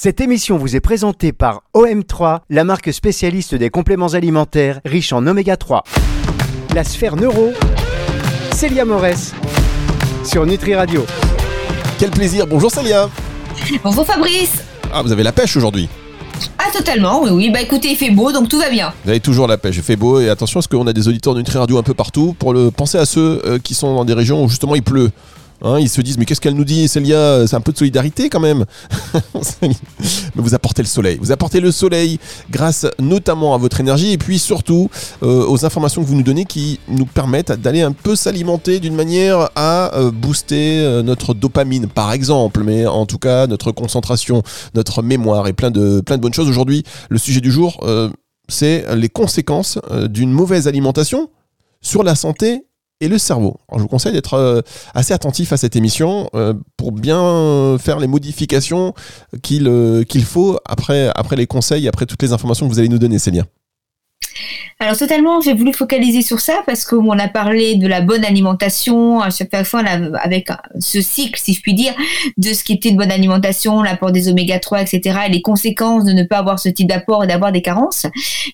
Cette émission vous est présentée par OM3, la marque spécialiste des compléments alimentaires riches en oméga 3. La sphère neuro, Célia Morès, sur Nutri Radio. Quel plaisir, bonjour Célia Bonjour Fabrice Ah, vous avez la pêche aujourd'hui? Ah totalement, oui, oui, bah écoutez, il fait beau, donc tout va bien. Vous avez toujours la pêche, il fait beau et attention parce qu'on a des auditeurs de Nutri Radio un peu partout pour le penser à ceux euh, qui sont dans des régions où justement il pleut. Hein, ils se disent mais qu'est-ce qu'elle nous dit Célia? C'est un peu de solidarité quand même. mais vous apportez le soleil. Vous apportez le soleil grâce notamment à votre énergie et puis surtout euh, aux informations que vous nous donnez qui nous permettent d'aller un peu s'alimenter d'une manière à euh, booster euh, notre dopamine par exemple, mais en tout cas notre concentration, notre mémoire et plein de, plein de bonnes choses. Aujourd'hui, le sujet du jour, c'est les conséquences d'une mauvaise alimentation sur la santé et le cerveau. Je vous conseille d'être euh, assez attentif à cette émission euh, pour bien faire les modifications qu'il euh, qu'il faut après, après les conseils, après toutes les informations que vous allez nous donner, Célia. Alors totalement, j'ai voulu focaliser sur ça parce qu'on a parlé de la bonne alimentation à chaque fois avec ce cycle, si je puis dire, de ce qui était une bonne alimentation, l'apport des oméga 3, etc. et les conséquences de ne pas avoir ce type d'apport et d'avoir des carences.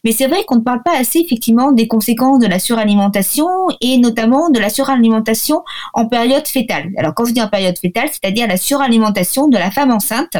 Mais c'est vrai qu'on ne parle pas assez effectivement des conséquences de la suralimentation et notamment de la suralimentation en période fétale. Alors quand je dis en période fétale, c'est-à-dire la suralimentation de la femme enceinte,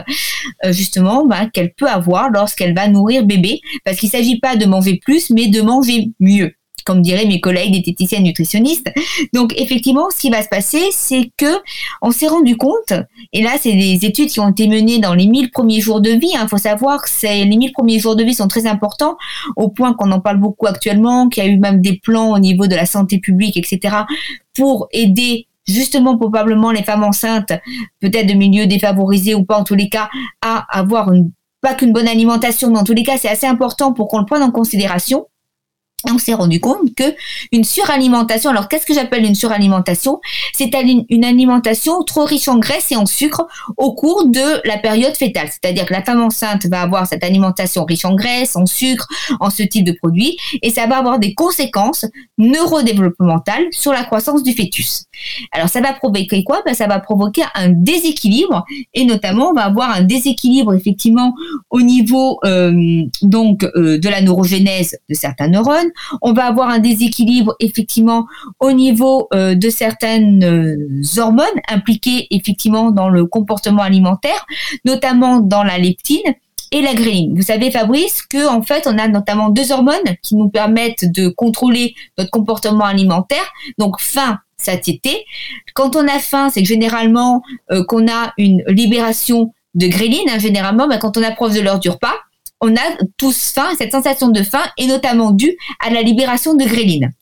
euh, justement, bah, qu'elle peut avoir lorsqu'elle va nourrir bébé, parce qu'il ne s'agit pas de manger plus, mais de manger mieux comme diraient mes collègues diététiciennes nutritionnistes. Donc effectivement, ce qui va se passer, c'est que on s'est rendu compte, et là c'est des études qui ont été menées dans les 1000 premiers jours de vie. Il hein, faut savoir que les 1000 premiers jours de vie sont très importants, au point qu'on en parle beaucoup actuellement, qu'il y a eu même des plans au niveau de la santé publique, etc., pour aider justement probablement les femmes enceintes, peut-être de milieux défavorisés ou pas en tous les cas, à avoir une, pas qu'une bonne alimentation, mais en tous les cas c'est assez important pour qu'on le prenne en considération on s'est rendu compte que une suralimentation, alors qu'est-ce que j'appelle une suralimentation? C'est une alimentation trop riche en graisse et en sucre au cours de la période fétale. C'est-à-dire que la femme enceinte va avoir cette alimentation riche en graisse, en sucre, en ce type de produits, et ça va avoir des conséquences neurodéveloppementales sur la croissance du fœtus. Alors ça va provoquer quoi? Ben, Ça va provoquer un déséquilibre, et notamment on va avoir un déséquilibre effectivement au niveau euh, donc euh, de la neurogénèse de certains neurones, on va avoir un déséquilibre effectivement au niveau euh, de certaines euh, hormones impliquées effectivement dans le comportement alimentaire, notamment dans la leptine et la gréline. Vous savez, Fabrice, que en fait, on a notamment deux hormones qui nous permettent de contrôler notre comportement alimentaire. Donc, faim, satiété. Quand on a faim, c'est généralement euh, qu'on a une libération de gréline. Hein, généralement, quand on approche de l'heure du repas, on a tous faim cette sensation de faim est notamment due à la libération de gréline.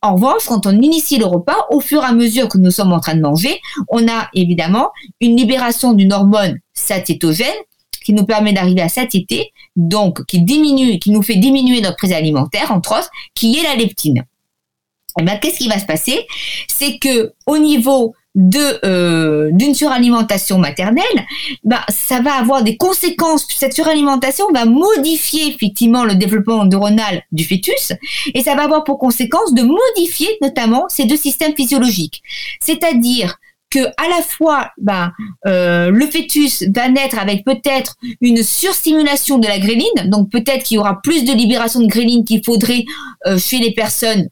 En revanche, quand on initie le repas, au fur et à mesure que nous sommes en train de manger, on a évidemment une libération d'une hormone satiétogène qui nous permet d'arriver à satiété, donc qui diminue, qui nous fait diminuer notre prise alimentaire, entre autres, qui est la leptine. Et eh bien, qu'est-ce qui va se passer? C'est que au niveau de euh, d'une suralimentation maternelle, bah, ça va avoir des conséquences. Cette suralimentation va modifier effectivement le développement neuronal du fœtus et ça va avoir pour conséquence de modifier notamment ces deux systèmes physiologiques. C'est-à-dire que à la fois bah, euh, le fœtus va naître avec peut-être une surstimulation de la gréline, donc peut-être qu'il y aura plus de libération de gréline qu'il faudrait euh, chez les personnes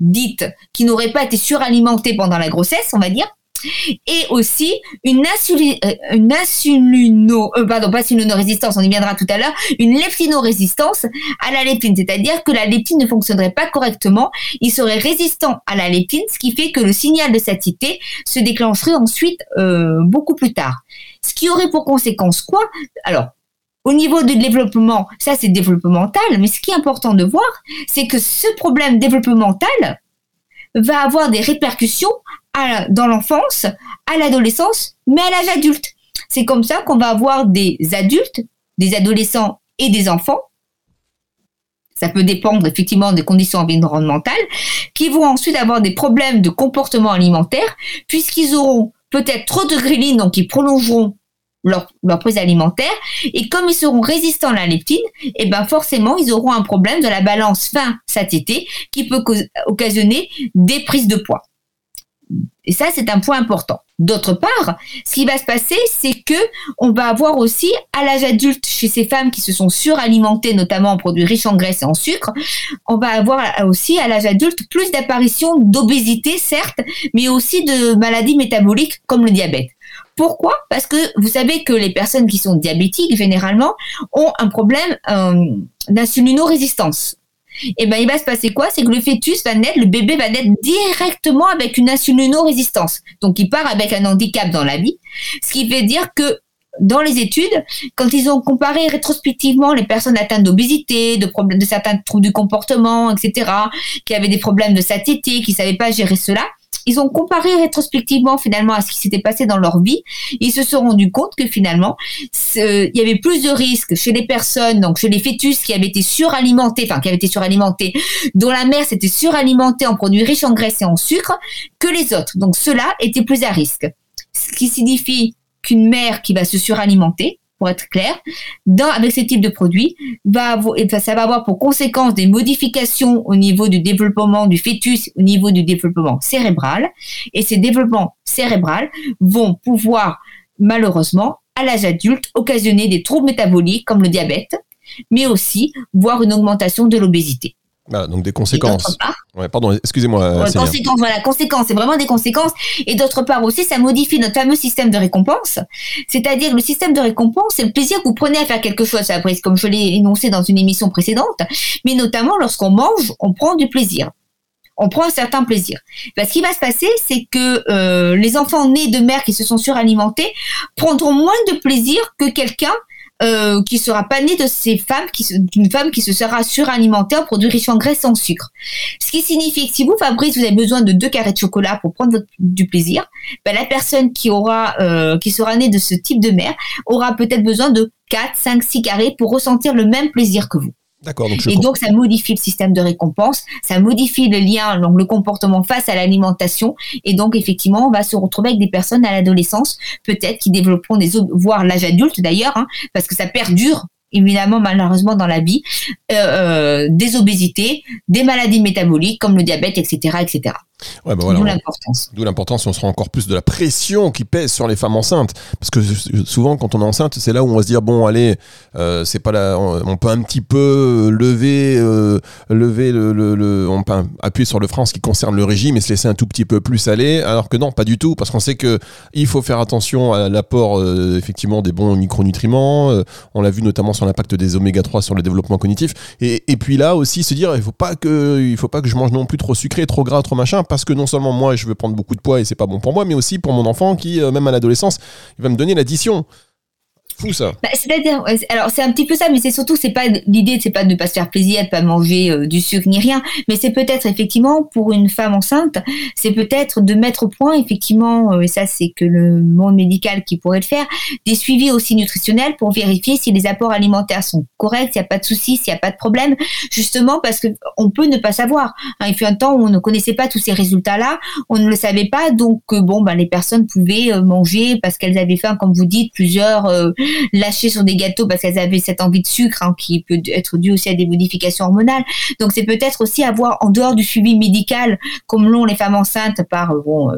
dites qui n'auraient pas été suralimentées pendant la grossesse, on va dire et aussi une, euh, une insulino, euh, pardon, pas résistance, on y viendra tout à l'heure, une leptino-résistance à la leptine, c'est-à-dire que la leptine ne fonctionnerait pas correctement, il serait résistant à la leptine, ce qui fait que le signal de satiété se déclencherait ensuite euh, beaucoup plus tard. Ce qui aurait pour conséquence quoi? Alors, au niveau du développement, ça c'est développemental, mais ce qui est important de voir, c'est que ce problème développemental va avoir des répercussions dans l'enfance, à l'adolescence, mais à l'âge adulte. C'est comme ça qu'on va avoir des adultes, des adolescents et des enfants. Ça peut dépendre effectivement des conditions environnementales, qui vont ensuite avoir des problèmes de comportement alimentaire, puisqu'ils auront peut-être trop de ghrelines, donc ils prolongeront leur, prise alimentaire. Et comme ils seront résistants à la leptine, et eh ben forcément, ils auront un problème de la balance faim-satiété qui peut occasionner des prises de poids. Et ça, c'est un point important. D'autre part, ce qui va se passer, c'est que on va avoir aussi à l'âge adulte chez ces femmes qui se sont suralimentées, notamment en produits riches en graisse et en sucre, on va avoir aussi à l'âge adulte plus d'apparitions d'obésité, certes, mais aussi de maladies métaboliques comme le diabète. Pourquoi? Parce que vous savez que les personnes qui sont diabétiques, généralement, ont un problème euh, d'insulinorésistance et eh ben il va se passer quoi? C'est que le fœtus va naître, le bébé va naître directement avec une insulino-résistance. Donc il part avec un handicap dans la vie, ce qui veut dire que dans les études, quand ils ont comparé rétrospectivement les personnes atteintes d'obésité, de problèmes de certains troubles du comportement, etc., qui avaient des problèmes de satiété, qui savaient pas gérer cela, ils ont comparé rétrospectivement finalement à ce qui s'était passé dans leur vie. Ils se sont rendus compte que finalement, il y avait plus de risques chez les personnes, donc chez les fœtus qui avaient été suralimentés, enfin qui avaient été suralimentés, dont la mère s'était suralimentée en produits riches en graisse et en sucre, que les autres. Donc ceux-là étaient plus à risque. Ce qui signifie qu'une mère qui va se suralimenter, pour être clair, dans, avec ce type de produit, va ça va avoir pour conséquence des modifications au niveau du développement du fœtus, au niveau du développement cérébral. Et ces développements cérébraux vont pouvoir, malheureusement, à l'âge adulte, occasionner des troubles métaboliques comme le diabète, mais aussi voir une augmentation de l'obésité. Voilà, donc des conséquences. Ouais, pardon, excusez-moi. conséquences, voilà, conséquences, c'est vraiment des conséquences. Et d'autre part aussi, ça modifie notre fameux système de récompense. C'est-à-dire le système de récompense, c'est le plaisir que vous prenez à faire quelque chose, après, comme je l'ai énoncé dans une émission précédente. Mais notamment, lorsqu'on mange, on prend du plaisir. On prend un certain plaisir. Parce ce qui va se passer, c'est que euh, les enfants nés de mères qui se sont suralimentés prendront moins de plaisir que quelqu'un euh, qui sera pas né de ces femmes, qui d'une femme qui se sera suralimentée en produits riches en graisse et en sucre. Ce qui signifie que si vous, Fabrice, vous avez besoin de deux carrés de chocolat pour prendre du plaisir, ben, la personne qui aura, euh, qui sera née de ce type de mère aura peut-être besoin de 4, 5, 6 carrés pour ressentir le même plaisir que vous. D'accord. et donc, ça modifie le système de récompense, ça modifie le lien, donc le comportement face à l'alimentation. Et donc, effectivement, on va se retrouver avec des personnes à l'adolescence, peut-être qui développeront des, voire l'âge adulte d'ailleurs, hein, parce que ça perdure évidemment malheureusement dans la vie, euh, euh, des obésités, des maladies métaboliques comme le diabète, etc., etc. Ouais, bah D'où l'importance. D'où l'importance, on se rend encore plus de la pression qui pèse sur les femmes enceintes. Parce que souvent, quand on est enceinte, c'est là où on va se dire bon, allez, euh, c'est pas on, peut un petit peu lever, euh, lever le, le, on peut appuyer sur le frein ce qui concerne le régime et se laisser un tout petit peu plus aller. Alors que non, pas du tout, parce qu'on sait que il faut faire attention à l'apport euh, effectivement des bons micronutriments. on l'a vu notamment sur l'impact des oméga 3 sur le développement cognitif. Et, et puis là aussi, se dire il faut pas que, il faut pas que je mange non plus trop sucré, trop gras, trop machin parce que non seulement moi je veux prendre beaucoup de poids et c'est pas bon pour moi, mais aussi pour mon enfant qui, euh, même à l'adolescence, il va me donner l'addition Bah, c'est-à-dire, alors c'est un petit peu ça, mais c'est surtout, c'est pas l'idée, c'est pas de ne pas se faire plaisir, de pas manger euh, du sucre ni rien, mais c'est peut-être effectivement pour une femme enceinte, c'est peut-être de mettre au point effectivement, euh, et ça c'est que le monde médical qui pourrait le faire, des suivis aussi nutritionnels pour vérifier si les apports alimentaires sont corrects, s'il n'y a pas de soucis, s'il n'y a pas de problème, justement parce que on peut ne pas savoir. Hein, il fut un temps où on ne connaissait pas tous ces résultats-là, on ne le savait pas, donc euh, bon, ben les personnes pouvaient manger parce qu'elles avaient faim, comme vous dites, plusieurs lâcher sur des gâteaux parce qu'elles avaient cette envie de sucre hein, qui peut être due aussi à des modifications hormonales. Donc c'est peut-être aussi avoir en dehors du suivi médical, comme l'ont les femmes enceintes par euh, bon,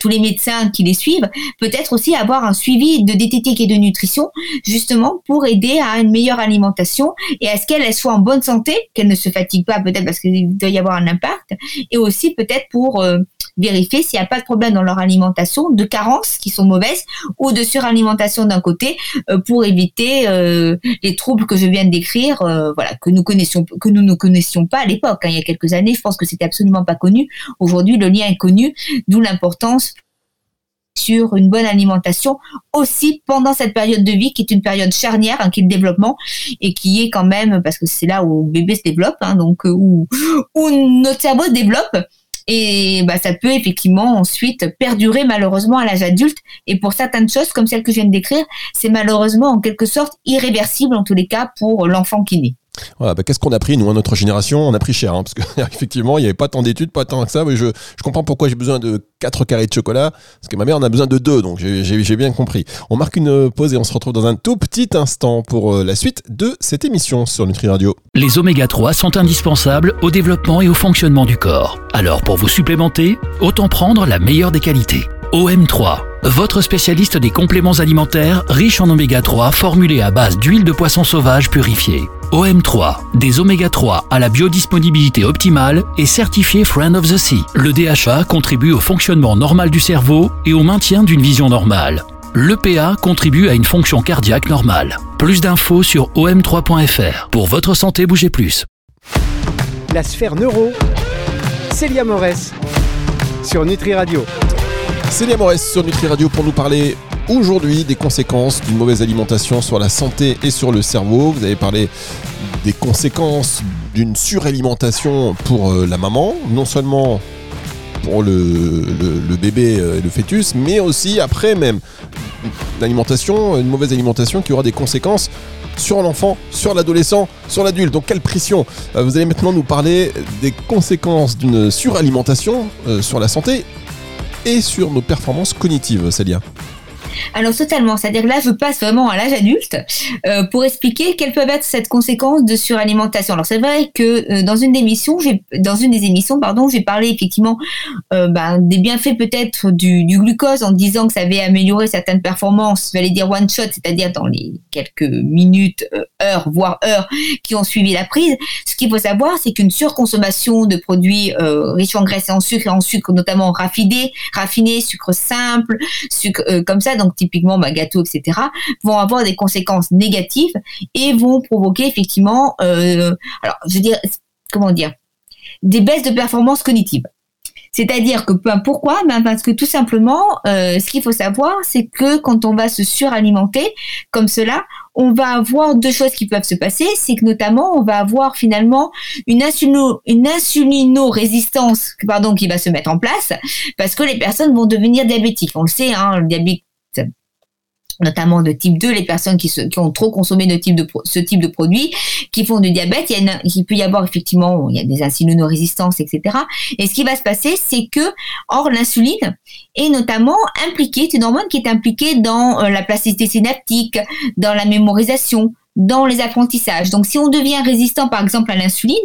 tous les médecins qui les suivent, peut-être aussi avoir un suivi de diététique et de nutrition, justement pour aider à une meilleure alimentation et à ce qu'elle soit en bonne santé, qu'elle ne se fatigue pas peut-être parce qu'il doit y avoir un impact, et aussi peut-être pour euh, vérifier s'il n'y a pas de problème dans leur alimentation, de carences qui sont mauvaises ou de suralimentation d'un côté euh, pour éviter euh, les troubles que je viens de décrire, voilà, que nous connaissions, que nous ne connaissions pas à l'époque. Hein. il y a quelques années, je pense que c'était absolument pas connu. Aujourd'hui, le lien est connu, d'où l'importance sur une bonne alimentation aussi pendant cette période de vie qui est une période charnière, hein, qui est le développement et qui est quand même parce que c'est là où bébé se développe, hein, donc où, où notre cerveau se développe et bah, ça peut effectivement ensuite perdurer malheureusement à l'âge adulte. Et pour certaines choses, comme celles que je viens de décrire, c'est malheureusement en quelque sorte irréversible en tous les cas pour l'enfant qui naît. Bah, qu'est-ce qu'on a pris, nous, notre génération? On a pris cher, hein, parce qu'effectivement, il n'y avait pas tant d'études, pas tant que ça. Mais je, je comprends pourquoi j'ai besoin de 4 carrés de chocolat, parce que ma mère en a besoin de 2, donc j'ai bien compris. On marque une pause et on se retrouve dans un tout petit instant pour euh, la suite de cette émission sur Nutri Radio. Les oméga 3 sont indispensables au développement et au fonctionnement du corps. Alors, pour vous supplémenter, autant prendre la meilleure des qualités. OM3, votre spécialiste des compléments alimentaires riches en oméga 3 formulés à base d'huile de poisson sauvage purifiée. OM3, des oméga 3 à la biodisponibilité optimale et certifié Friend of the Sea. Le DHA contribue au fonctionnement normal du cerveau et au maintien d'une vision normale. L'EPA contribue à une fonction cardiaque normale. Plus d'infos sur om3.fr. Pour votre santé, bougez plus. La sphère neuro, Célia Morès, sur Nutri Radio. Célia Morès sur Nutri Radio pour nous parler aujourd'hui des conséquences d'une mauvaise alimentation sur la santé et sur le cerveau. Vous avez parlé des conséquences d'une suralimentation pour euh, la maman, non seulement pour le, bébé euh, et le fœtus, mais aussi après même l'alimentation, une mauvaise alimentation qui aura des conséquences sur l'enfant, sur l'adolescent, sur l'adulte. Donc quelle pression euh, Vous allez maintenant nous parler des conséquences d'une suralimentation sur la santé et sur nos performances cognitives, Célia. Alors totalement, c'est-à-dire là je passe vraiment à l'âge adulte euh, pour expliquer quelle peut être cette conséquence de suralimentation. Alors c'est vrai que euh, dans une des émissions, dans une des émissions, pardon, j'ai parlé effectivement euh, ben, des bienfaits peut-être du, glucose en disant que ça avait amélioré certaines performances, je dire one shot, c'est-à-dire dans les quelques minutes, heures, voire heures qui ont suivi la prise. Ce qu'il faut savoir, c'est qu'une surconsommation de produits riches en graisse et en sucre, et en sucre notamment raffiné, raffiné, sucre simple, sucre comme ça, donc typiquement bah, gâteau, etc., vont avoir des conséquences négatives et vont provoquer effectivement, euh, alors je veux dire, comment dire, des baisses de performance cognitive. C'est-à-dire que pourquoi? Ben Parce que tout simplement, euh, ce qu'il faut savoir, c'est que quand on va se suralimenter comme cela, on va avoir deux choses qui peuvent se passer. C'est que notamment, on va avoir finalement une, une insulino-résistance pardon, qui va se mettre en place parce que les personnes vont devenir diabétiques. On le sait, hein, le diabète notamment de type 2, les personnes qui, ont trop consommé ce type de produit, qui font du diabète, il, peut y avoir effectivement, des insulinorésistances, etc. Et ce qui va se passer, c'est que, or, l'insuline est notamment impliquée, c'est une hormone qui est impliquée dans euh, la plasticité synaptique, dans la mémorisation, dans les apprentissages. Donc, si on devient résistant, par exemple, à l'insuline,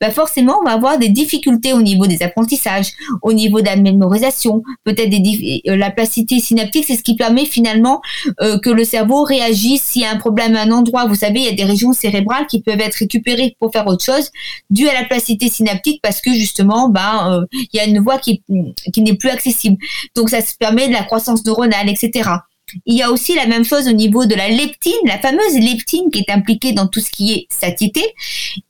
bah forcément, on va avoir des difficultés au niveau des apprentissages, au niveau de la mémorisation, peut-être des euh, la plasticité synaptique, c'est ce qui permet finalement euh, que le cerveau réagisse s'il y a un problème à un endroit. Vous savez, il y a des régions cérébrales qui peuvent être récupérées pour faire autre chose, dû à la plasticité synaptique, parce que justement, bah, euh, il y a une voie qui, qui n'est plus accessible. Donc, ça se permet de la croissance neuronale, etc. Il y a aussi la même chose au niveau de la leptine, la fameuse leptine qui est impliquée dans tout ce qui est satiété.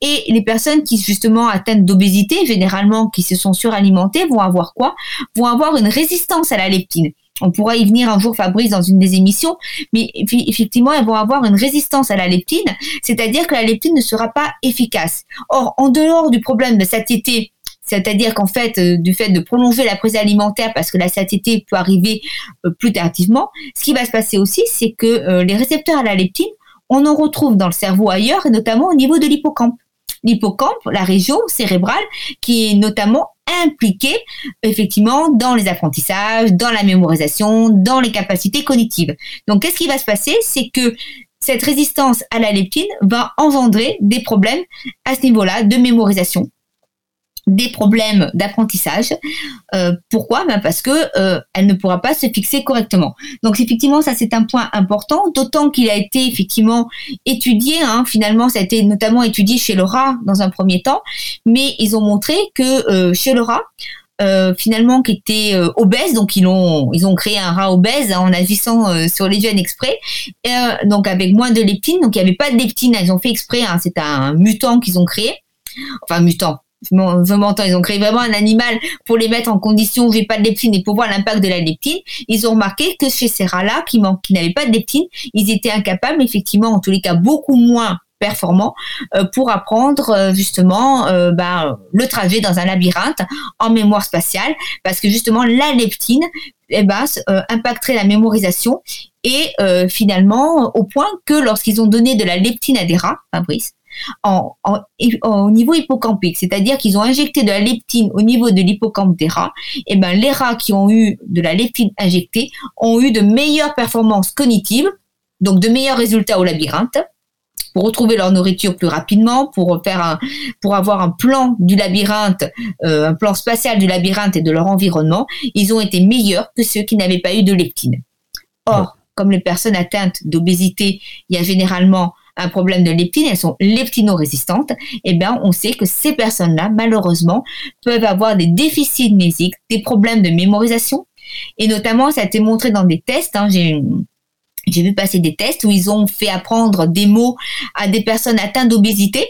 Et les personnes qui justement atteignent d'obésité, généralement qui se sont suralimentées, vont avoir quoi? Vont avoir une résistance à la leptine. On pourra y venir un jour, Fabrice, dans une des émissions, mais effectivement, elles vont avoir une résistance à la leptine, c'est-à-dire que la leptine ne sera pas efficace. Or, en dehors du problème de satiété c'est-à-dire qu'en fait, euh, du fait de prolonger la prise alimentaire parce que la satiété peut arriver euh, plus tardivement, ce qui va se passer aussi, c'est que euh, les récepteurs à la leptine, on en retrouve dans le cerveau ailleurs, et notamment au niveau de l'hippocampe. L'hippocampe, la région cérébrale, qui est notamment impliquée effectivement dans les apprentissages, dans la mémorisation, dans les capacités cognitives. Donc, qu'est-ce qui va se passer? C'est que cette résistance à la leptine va engendrer des problèmes à ce niveau-là de mémorisation, des problèmes d'apprentissage. Euh, pourquoi? Ben Parce que euh, elle ne pourra pas se fixer correctement. Donc effectivement, ça c'est un point important, d'autant qu'il a été effectivement étudié. Hein, finalement, ça a été notamment étudié chez le rat dans un premier temps, mais ils ont montré que euh, chez le rat, finalement qui était obèse, donc ils ont ils créé un rat obèse hein, en agissant sur les gènes exprès, donc avec moins de leptine, donc il n'y avait pas de leptine, ils ont fait exprès, hein, c'est un mutant qu'ils ont créé, enfin mutant, je m'entends, ils ont créé vraiment un animal pour les mettre en condition où j'ai pas de leptine et pour voir l'impact de la leptine. Ils ont remarqué que chez ces rats-là, qui, qui n'avaient pas de leptine, ils étaient incapables, effectivement, en tous les cas, beaucoup moins performants euh, pour apprendre euh, justement euh, bah, le trajet dans un labyrinthe en mémoire spatiale parce que justement la leptine eh ben, impacterait la mémorisation et finalement au point que lorsqu'ils ont donné de la leptine à des rats, Fabrice, au niveau hippocampique, c'est-à-dire qu'ils ont injecté de la leptine au niveau de l'hippocampe des rats, et eh ben les rats qui ont eu de la leptine injectée ont eu de meilleures performances cognitives, donc de meilleurs résultats au labyrinthe, pour retrouver leur nourriture plus rapidement, pour faire un, pour avoir un plan du labyrinthe, euh, un plan spatial du labyrinthe et de leur environnement, ils ont été meilleurs que ceux qui n'avaient pas eu de leptine. Or, comme les personnes atteintes d'obésité, il y a généralement un problème de leptine, elles sont leptino-résistantes, eh bien, on sait que ces personnes-là, malheureusement, peuvent avoir des déficits mnésiques, des problèmes de mémorisation. Et notamment, ça a été montré dans des tests. Hein, j'ai j'ai vu passer des tests où ils ont fait apprendre des mots à des personnes atteintes d'obésité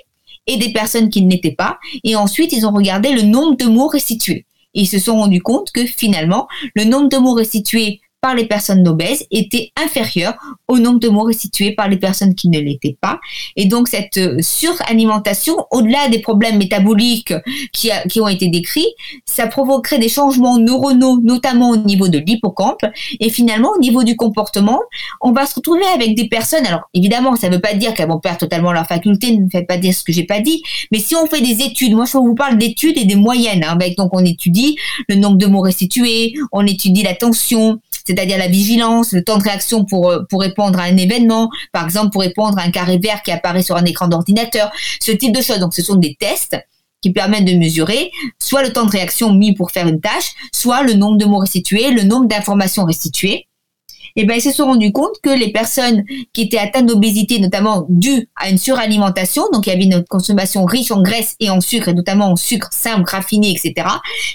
et des personnes qui ne l'étaient pas. Et ensuite, ils ont regardé le nombre de mots restitués. Et ils se sont rendus compte que finalement, le nombre de mots restitués par les personnes obèses était inférieur au nombre de mots restitués par les personnes qui ne l'étaient pas. Et donc cette euh, suralimentation, au-delà des problèmes métaboliques qui, ont été décrits, ça provoquerait des changements neuronaux, notamment au niveau de l'hippocampe. Et finalement, au niveau du comportement, on va se retrouver avec des personnes. Alors évidemment, ça ne veut pas dire qu'elles vont perdre totalement leur faculté, ne fait pas dire ce que j'ai pas dit. Mais si on fait des études, moi je vous parle d'études et des moyennes. Hein, donc on étudie le nombre de mots restitués, on étudie la tension c'est-à-dire la vigilance, le temps de réaction pour, euh, pour répondre à un événement, par exemple pour répondre à un carré vert qui apparaît sur un écran d'ordinateur, ce type de choses. Donc ce sont des tests qui permettent de mesurer soit le temps de réaction mis pour faire une tâche, soit le nombre de mots restitués, le nombre d'informations restituées et eh ben ils se sont rendus compte que les personnes qui étaient atteintes d'obésité, notamment due à une suralimentation, donc il y avait une consommation riche en graisse et en sucre, et notamment en sucre simple, raffiné, etc.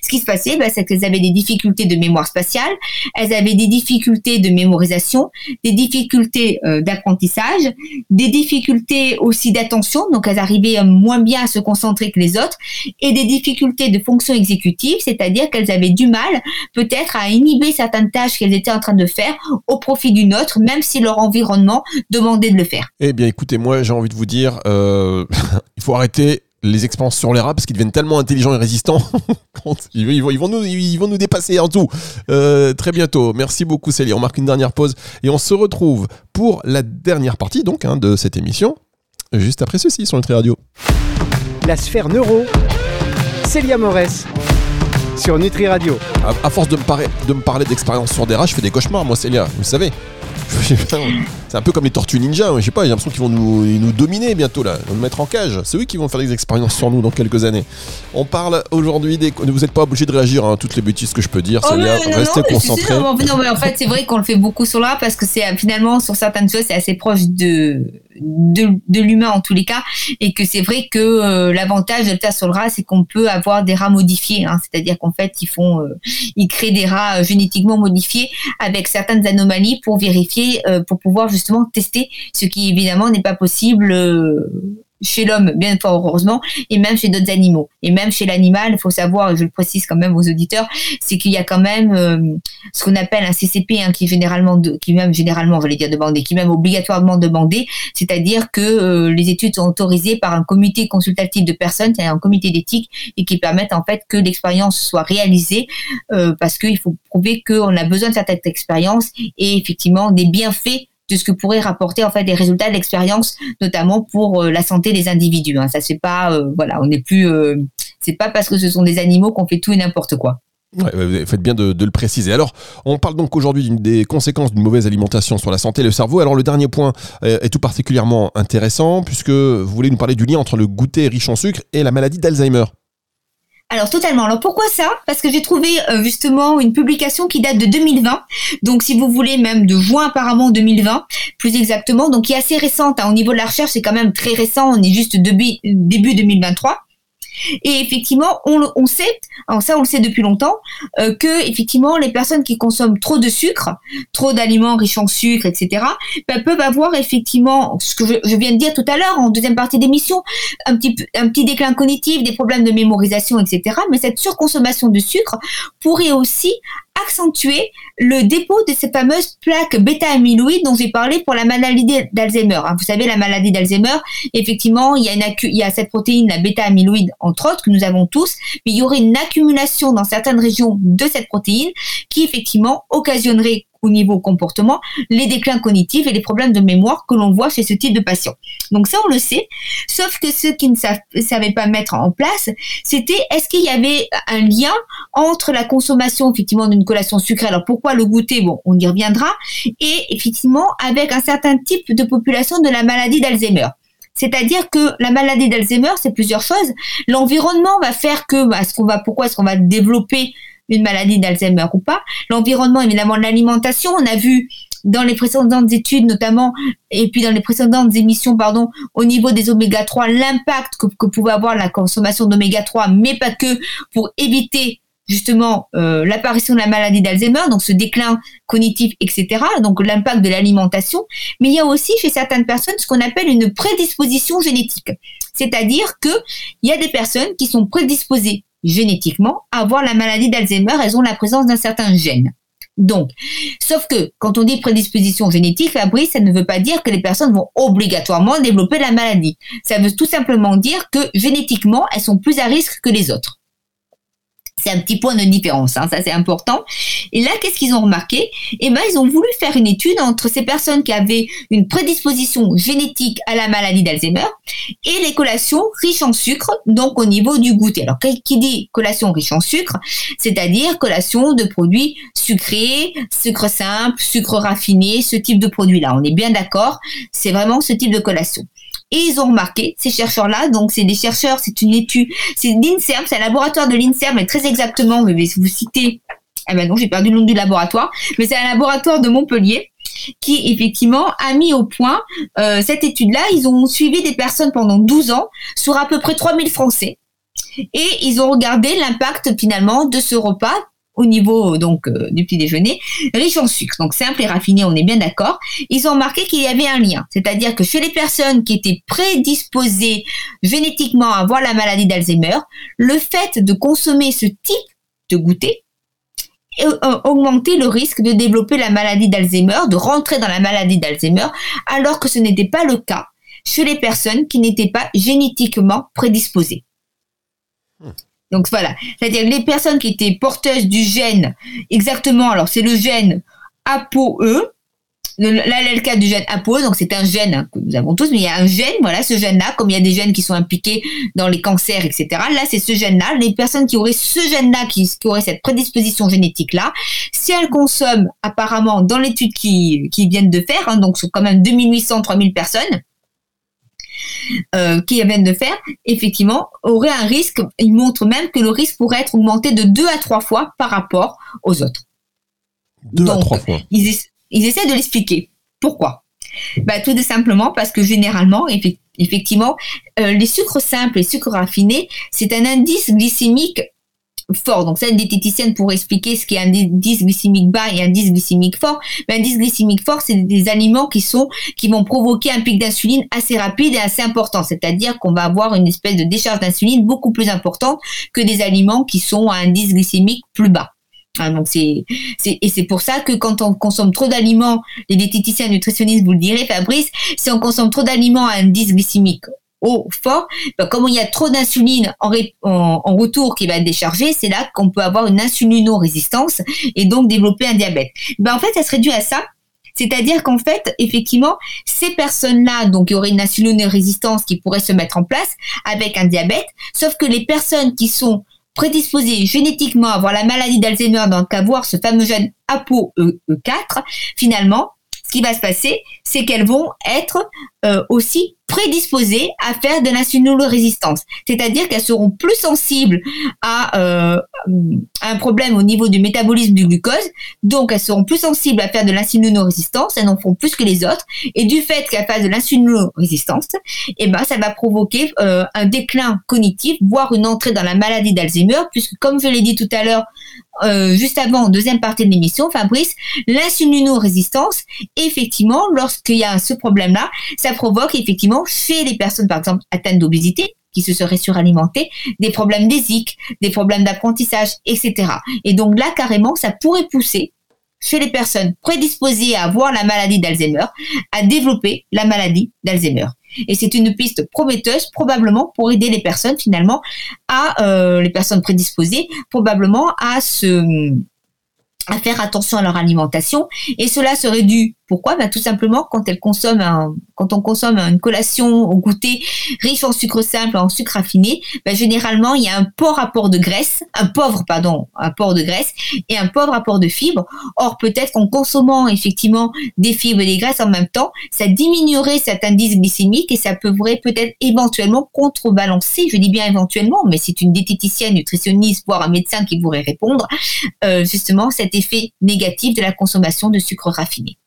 Ce qui se passait, ben, c'est qu'elles avaient des difficultés de mémoire spatiale, elles avaient des difficultés de mémorisation, des difficultés euh, d'apprentissage, des difficultés aussi d'attention, donc elles arrivaient euh, moins bien à se concentrer que les autres, et des difficultés de fonction exécutive, c'est-à-dire qu'elles avaient du mal peut-être à inhiber certaines tâches qu'elles étaient en train de faire au profit d'une autre, même si leur environnement demandait de le faire. Eh bien, écoutez, moi, j'ai envie de vous dire, euh, il faut arrêter les expériences sur les rats parce qu'ils deviennent tellement intelligents et résistants. ils, vont, ils, vont nous, ils vont nous dépasser en tout. Euh, très bientôt. Merci beaucoup, Célie. On marque une dernière pause et on se retrouve pour la dernière partie donc hein, de cette émission, juste après ceci sur Nutri Radio. La sphère neuro, Célia Morès sur Nutri Radio. À, force de me, parler, de me parler d'expérience sur des rats, je fais des cauchemars, moi, Célia, vous savez. C'est un peu comme les tortues ninja, je sais pas, j'ai l'impression qu'ils vont nous, nous dominer bientôt là, nous mettre en cage. C'est eux qui vont faire des expériences sur nous dans quelques années. On parle aujourd'hui des. Vous n'êtes pas obligé de réagir à toutes les bêtises que je peux dire, oh, Célia. Restez concentrés. Non, mais en fait, c'est vrai qu'on le fait beaucoup sur là parce que c'est finalement sur certaines choses, c'est assez proche de de, l'humain en tous les cas, et que c'est vrai que euh, l'avantage de le rat, c'est qu'on peut avoir des rats modifiés, hein. c'est-à-dire qu'en fait, ils font, euh, ils créent des rats euh, génétiquement modifiés avec certaines anomalies pour vérifier, pour pouvoir justement tester, ce qui évidemment n'est pas possible chez l'homme, bien fort heureusement, et même chez d'autres animaux. Et même chez l'animal, il faut savoir, je le précise quand même aux auditeurs, c'est qu'il y a quand même euh, ce qu'on appelle un CCP, hein, qui est généralement, qui même généralement, j'allais dire demandé, qui est même obligatoirement demandé, c'est-à-dire que euh, les études sont autorisées par un comité consultatif de personnes, c'est un comité d'éthique, et qui permettent en fait que l'expérience soit réalisée, euh, parce qu'il faut prouver qu'on a besoin de cette expérience et effectivement des bienfaits de ce que pourrait rapporter en fait des résultats de l'expérience, notamment pour euh, la santé des individus. Hein. Ça c'est pas, euh, voilà, on n'est plus, euh, c'est pas parce que ce sont des animaux qu'on fait tout et n'importe quoi. Faites bien de, le préciser. Alors, on parle donc aujourd'hui des conséquences d'une mauvaise alimentation sur la santé et le cerveau. Alors, le dernier point est tout particulièrement intéressant puisque vous voulez nous parler du lien entre le goûter riche en sucre et la maladie d'Alzheimer. Alors totalement. Alors pourquoi ça? Parce que j'ai trouvé euh, justement une publication qui date de 2020. Donc si vous voulez même de juin apparemment 2020, plus exactement. Donc qui est assez récente hein. au niveau de la recherche, c'est quand même très récent. On est juste début, début 2023. Et effectivement, on, sait, ça on le sait depuis longtemps, euh, que effectivement les personnes qui consomment trop de sucre, trop d'aliments riches en sucre, etc., ben, peuvent avoir effectivement ce que je, viens de dire tout à l'heure en deuxième partie d'émission, un un petit déclin cognitif, des problèmes de mémorisation, etc. Mais cette surconsommation de sucre pourrait aussi accentuer le dépôt de ces fameuses plaques bêta-amyloïdes dont j'ai parlé pour la maladie d'Alzheimer. Hein. Vous savez, la maladie d'Alzheimer, effectivement, il y, a il y a cette protéine, la bêta-amyloïde, entre autres, que nous avons tous, mais il y aurait une accumulation dans certaines régions de cette protéine qui, effectivement, occasionnerait au niveau comportement les déclins cognitifs et les problèmes de mémoire que l'on voit chez ce type de patient. Donc ça, on le sait. Sauf que ceux qui ne savaient pas mettre en place, c'était est-ce qu'il y avait un lien entre la consommation effectivement d'une collation sucrée. Alors pourquoi le goûter? Bon, on y reviendra. Et effectivement, avec un certain type de population de la maladie d'Alzheimer. C'est-à-dire que la maladie d'Alzheimer, c'est plusieurs choses. L'environnement va faire que, bah, ce qu'on va, pourquoi est-ce qu'on va développer une maladie d'Alzheimer ou pas. L'environnement, évidemment, l'alimentation. On a vu dans les précédentes études notamment, et puis dans les précédentes émissions, pardon, au niveau des oméga 3, l'impact que, pouvait avoir la consommation d'oméga 3, mais pas que, pour éviter justement euh, l'apparition de la maladie d'Alzheimer, donc ce déclin cognitif, etc., donc l'impact de l'alimentation, mais il y a aussi chez certaines personnes ce qu'on appelle une prédisposition génétique. C'est-à-dire que il y a des personnes qui sont prédisposées génétiquement avoir la maladie d'Alzheimer, elles ont la présence d'un certain gène. Donc, sauf que quand on dit prédisposition génétique, Fabrice, ça ne veut pas dire que les personnes vont obligatoirement développer la maladie. Ça veut tout simplement dire que génétiquement, elles sont plus à risque que les autres. C'est un petit point de différence, hein, ça c'est important. Et là, qu'est-ce qu'ils ont remarqué? Eh ben, ils ont voulu faire une étude entre ces personnes qui avaient une prédisposition génétique à la maladie d'Alzheimer et les collations riches en sucre, donc au niveau du goûter. Alors, qui dit collation riche en sucre, c'est-à-dire collation de produits sucrés, sucre simple, sucre raffiné, ce type de produits-là. On est bien d'accord, c'est vraiment ce type de collation. Et ils ont remarqué, ces chercheurs-là, donc c'est des chercheurs, c'est une étude, c'est l'INSERM, c'est un laboratoire de l'INSERM, mais très exactement, je vais vous citer, ah ben non, j'ai perdu le nom du laboratoire, mais c'est un laboratoire de Montpellier qui effectivement a mis au point euh, cette étude-là. Ils ont suivi des personnes pendant 12 ans sur à peu près 3000 Français. Et ils ont regardé l'impact finalement de ce repas au niveau donc euh, du petit déjeuner, riche en sucre, donc simple et raffiné, on est bien d'accord. Ils ont remarqué qu'il y avait un lien, c'est-à-dire que chez les personnes qui étaient prédisposées génétiquement à avoir la maladie d'Alzheimer, le fait de consommer ce type de goûter euh, augmentait le risque de développer la maladie d'Alzheimer, de rentrer dans la maladie d'Alzheimer, alors que ce n'était pas le cas chez les personnes qui n'étaient pas génétiquement prédisposées. Donc voilà, c'est-à-dire les personnes qui étaient porteuses du gène, exactement, alors c'est le gène ApoE, l'ALK du gène ApoE, donc c'est un gène hein, que nous avons tous, mais il y a un gène, voilà, ce gène-là, comme il y a des gènes qui sont impliqués dans les cancers, etc. Là, c'est ce gène-là. Les personnes qui auraient ce gène-là, qui, qui, auraient cette prédisposition génétique-là, si elles consomment apparemment dans l'étude qui, qui viennent de faire, hein, donc sont quand même 2800, 3000 personnes, euh, qui viennent de faire, effectivement, aurait un risque. Il montre même que le risque pourrait être augmenté de deux à trois fois par rapport aux autres. Deux à trois fois. Ils, essaient de l'expliquer. Pourquoi? Bah, Tout simplement parce que généralement, effectivement, euh, les sucres simples et les sucres raffinés, c'est un indice glycémique fort. Donc ça, une diététicienne pour expliquer ce qu'est un indice glycémique bas et un indice glycémique fort. Mais un indice glycémique fort, c'est des aliments qui sont qui vont provoquer un pic d'insuline assez rapide et assez important. C'est-à-dire qu'on va avoir une espèce de décharge d'insuline beaucoup plus importante que des aliments qui sont à un indice glycémique plus bas. Hein, donc c'est, c'est et c'est pour ça que quand on consomme trop d'aliments, les diététiciens nutritionnistes vous le direz, Fabrice, si on consomme trop d'aliments à un indice glycémique haut, fort, ben, comme il y a trop d'insuline en, retour qui va être déchargée, c'est là qu'on peut avoir une insulino-résistance et donc développer un diabète. Ben, en fait, ça se réduit à ça. C'est-à-dire qu'en fait, effectivement, ces personnes-là, donc il y aurait une insulino-résistance qui pourrait se mettre en place avec un diabète, sauf que les personnes qui sont prédisposées génétiquement à avoir la maladie d'Alzheimer, donc avoir ce fameux gène ApoE4, finalement, ce qui va se passer, c'est qu'elles vont être euh, aussi prédisposées à faire de l'insulinorésistance. C'est-à-dire qu'elles seront plus sensibles à, euh, un problème au niveau du métabolisme du glucose, donc elles seront plus sensibles à faire de l'insulinorésistance, elles en font plus que les autres, et du fait qu'elles fassent de l'insulinorésistance, eh ben, ça va provoquer euh, un déclin cognitif, voire une entrée dans la maladie d'Alzheimer, puisque comme je l'ai dit tout à l'heure, euh, juste avant, deuxième partie de l'émission, Fabrice, l'insulinorésistance, effectivement, lorsqu'il y a ce problème-là, ça provoque effectivement chez les personnes, par exemple, atteintes d'obésité, qui se seraient suralimentées, des problèmes d'ésique, des problèmes d'apprentissage, etc. Et donc là, carrément, ça pourrait pousser chez les personnes prédisposées à avoir la maladie d'Alzheimer, à développer la maladie d'Alzheimer. Et c'est une piste prometteuse, probablement pour aider les personnes finalement à euh, les personnes prédisposées, probablement à se à faire attention à leur alimentation et cela serait dû pourquoi? Bah, Tout simplement quand on consomme une collation au goûter riche en sucre simple, en sucre raffiné, bah, généralement il y a un pauvre apport de graisse, un pauvre pardon, apport de graisse et un pauvre apport de fibres. Or peut-être qu'en consommant effectivement des fibres et des graisses en même temps, ça diminuerait cet indice glycémique et ça pourrait peut-être éventuellement contrebalancer, je dis bien éventuellement, mais c'est une diététicienne, nutritionniste, voire un médecin qui pourrait répondre, euh, justement cet effet négatif de la consommation de sucre raffiné.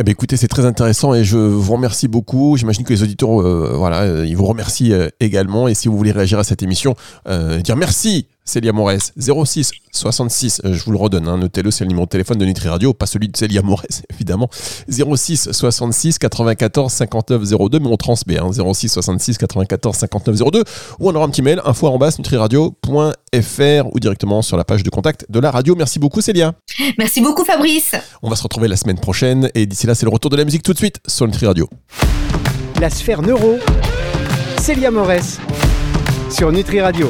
Eh bien, écoutez, c'est très intéressant et je vous remercie beaucoup. J'imagine que les auditeurs, euh, voilà, euh, ils vous remercient euh, également. Et si vous voulez réagir à cette émission, dire merci Célia Morès, 06 66, je vous le redonne, hein, notez-le, c'est le numéro de téléphone de Nutri Radio, pas celui de Célia Morès, évidemment. 06 66 94 59 02, mais on transmet, hein, 06 66 94 59 02, ou on aura un petit mail, info en basse, nutriradio.fr, ou directement sur la page de contact de la radio. Merci beaucoup, Célia. Merci beaucoup, Fabrice. On va se retrouver la semaine prochaine, et d'ici là, c'est le retour de la musique tout de suite sur Nutri Radio. La sphère neuro, Célia Morès, sur Nutri Radio.